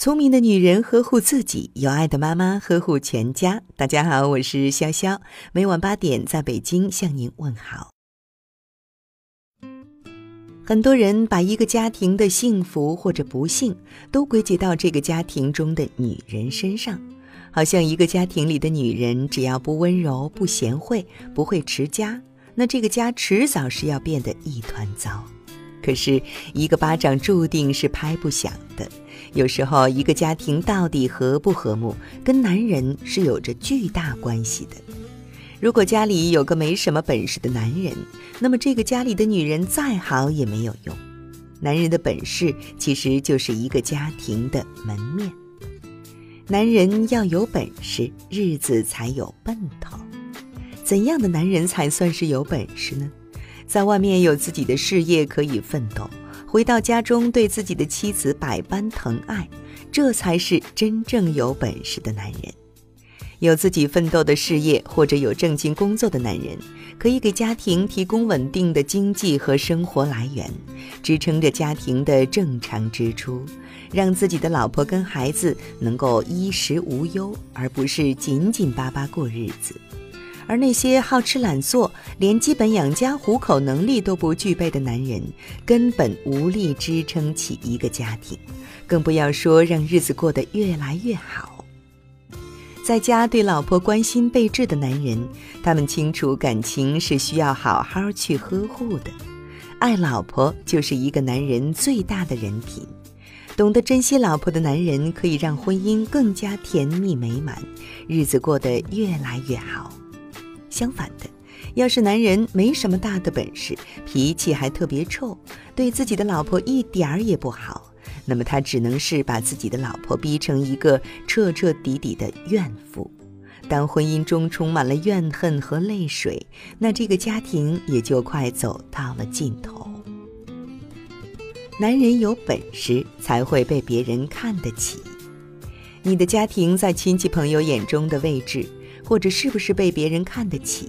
聪明的女人呵护自己，有爱的妈妈呵护全家。大家好，我是潇潇，每晚八点在北京向您问好。很多人把一个家庭的幸福或者不幸都归结到这个家庭中的女人身上，好像一个家庭里的女人只要不温柔、不贤惠、不会持家，那这个家迟早是要变得一团糟。可是，一个巴掌注定是拍不响的。有时候，一个家庭到底和不和睦，跟男人是有着巨大关系的。如果家里有个没什么本事的男人，那么这个家里的女人再好也没有用。男人的本事其实就是一个家庭的门面。男人要有本事，日子才有奔头。怎样的男人才算是有本事呢？在外面有自己的事业可以奋斗。回到家中，对自己的妻子百般疼爱，这才是真正有本事的男人。有自己奋斗的事业或者有正经工作的男人，可以给家庭提供稳定的经济和生活来源，支撑着家庭的正常支出，让自己的老婆跟孩子能够衣食无忧，而不是紧紧巴巴过日子。而那些好吃懒做、连基本养家糊口能力都不具备的男人，根本无力支撑起一个家庭，更不要说让日子过得越来越好。在家对老婆关心备至的男人，他们清楚感情是需要好好去呵护的，爱老婆就是一个男人最大的人品。懂得珍惜老婆的男人，可以让婚姻更加甜蜜美满，日子过得越来越好。相反的，要是男人没什么大的本事，脾气还特别臭，对自己的老婆一点儿也不好，那么他只能是把自己的老婆逼成一个彻彻底底的怨妇。当婚姻中充满了怨恨和泪水，那这个家庭也就快走到了尽头。男人有本事才会被别人看得起，你的家庭在亲戚朋友眼中的位置。或者是不是被别人看得起，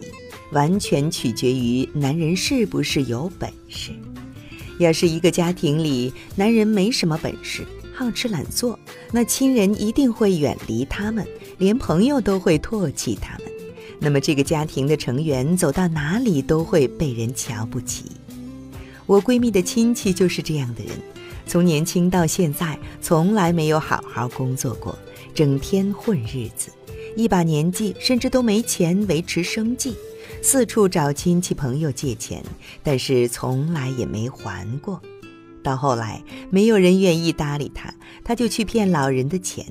完全取决于男人是不是有本事。要是一个家庭里男人没什么本事，好吃懒做，那亲人一定会远离他们，连朋友都会唾弃他们。那么这个家庭的成员走到哪里都会被人瞧不起。我闺蜜的亲戚就是这样的人，从年轻到现在从来没有好好工作过，整天混日子。一把年纪，甚至都没钱维持生计，四处找亲戚朋友借钱，但是从来也没还过。到后来，没有人愿意搭理他，他就去骗老人的钱，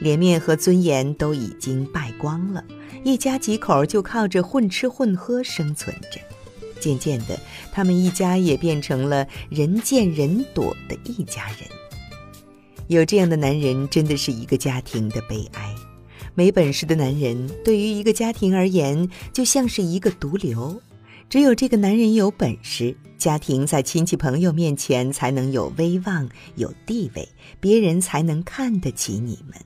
脸面和尊严都已经败光了。一家几口就靠着混吃混喝生存着，渐渐的，他们一家也变成了人见人躲的一家人。有这样的男人，真的是一个家庭的悲哀。没本事的男人对于一个家庭而言，就像是一个毒瘤。只有这个男人有本事，家庭在亲戚朋友面前才能有威望、有地位，别人才能看得起你们。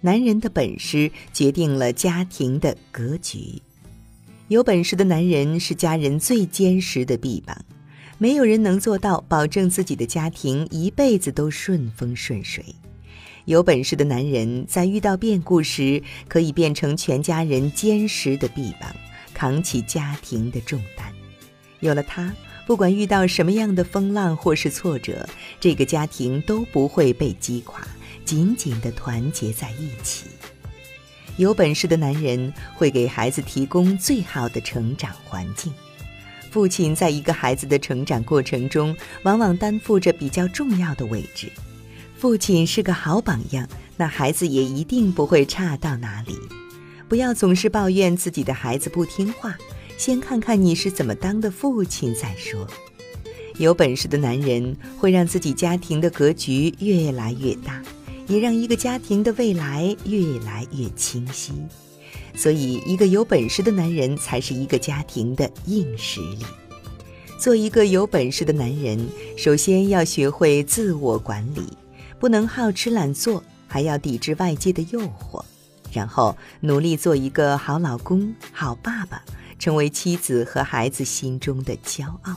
男人的本事决定了家庭的格局。有本事的男人是家人最坚实的臂膀，没有人能做到保证自己的家庭一辈子都顺风顺水。有本事的男人在遇到变故时，可以变成全家人坚实的臂膀，扛起家庭的重担。有了他，不管遇到什么样的风浪或是挫折，这个家庭都不会被击垮，紧紧地团结在一起。有本事的男人会给孩子提供最好的成长环境。父亲在一个孩子的成长过程中，往往担负着比较重要的位置。父亲是个好榜样，那孩子也一定不会差到哪里。不要总是抱怨自己的孩子不听话，先看看你是怎么当的父亲再说。有本事的男人会让自己家庭的格局越来越大，也让一个家庭的未来越来越清晰。所以，一个有本事的男人才是一个家庭的硬实力。做一个有本事的男人，首先要学会自我管理。不能好吃懒做，还要抵制外界的诱惑，然后努力做一个好老公、好爸爸，成为妻子和孩子心中的骄傲。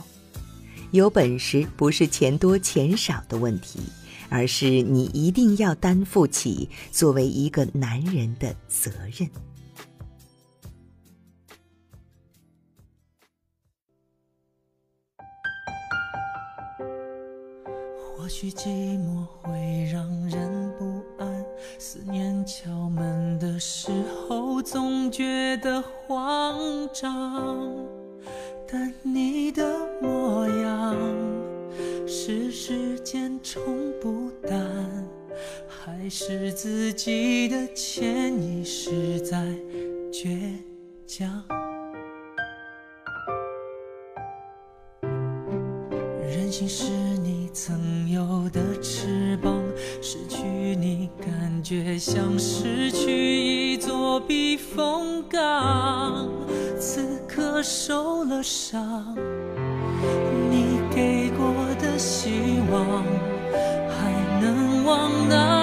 有本事不是钱多钱少的问题，而是你一定要担负起作为一个男人的责任。或许寂寞会让人不安，思念敲门的时候总觉得慌张，但你的模样是时间冲不淡，还是自己的潜意识在倔强？任性是曾有的翅膀，失去你感觉像失去一座避风港。此刻受了伤，你给过的希望，还能往哪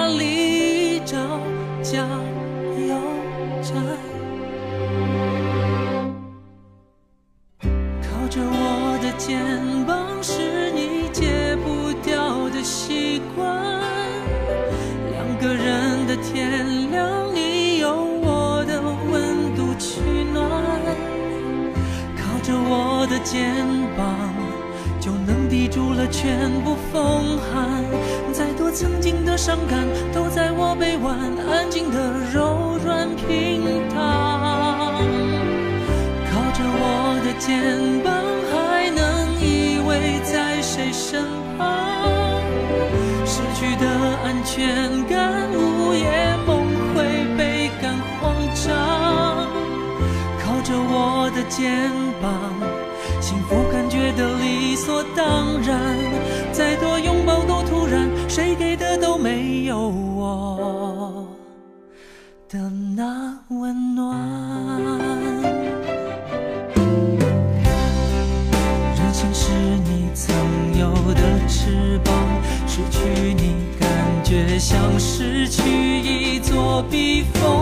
肩膀，就能抵住了全部风寒。再多曾经的伤感，都在我臂弯安静的柔软平躺。靠着我的肩膀，还能依偎在谁身旁？失去的安全感，午夜梦回倍感慌张。靠着我的肩膀，幸福感觉得理所当然。再多拥抱都突然，谁给的都没有我的那温暖。任性是你曾有的翅膀，失去你感觉像失去一座避风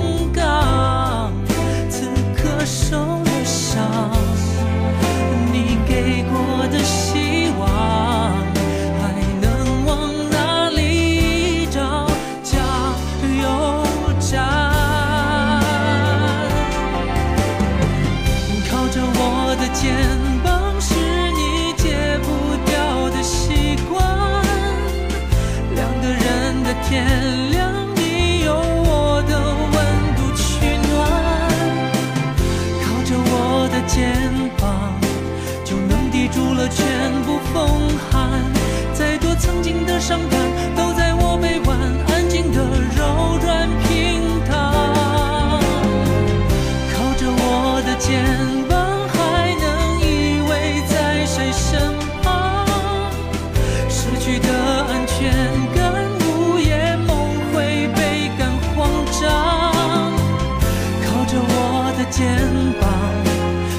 了全部风寒。再多曾经的伤感，都在我臂弯安静的柔软平躺。靠着我的肩膀，还能依偎在谁身旁？失去的安全感，午夜梦回倍感慌张。靠着我的肩膀，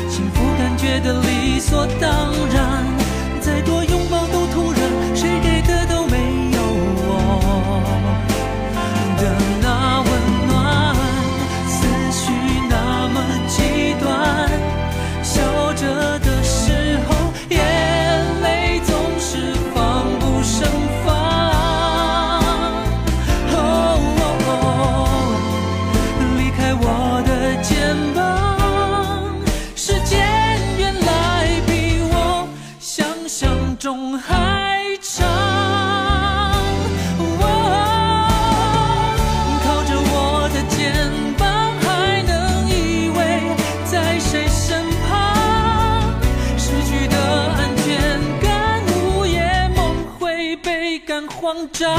幸福感觉得理所当然。感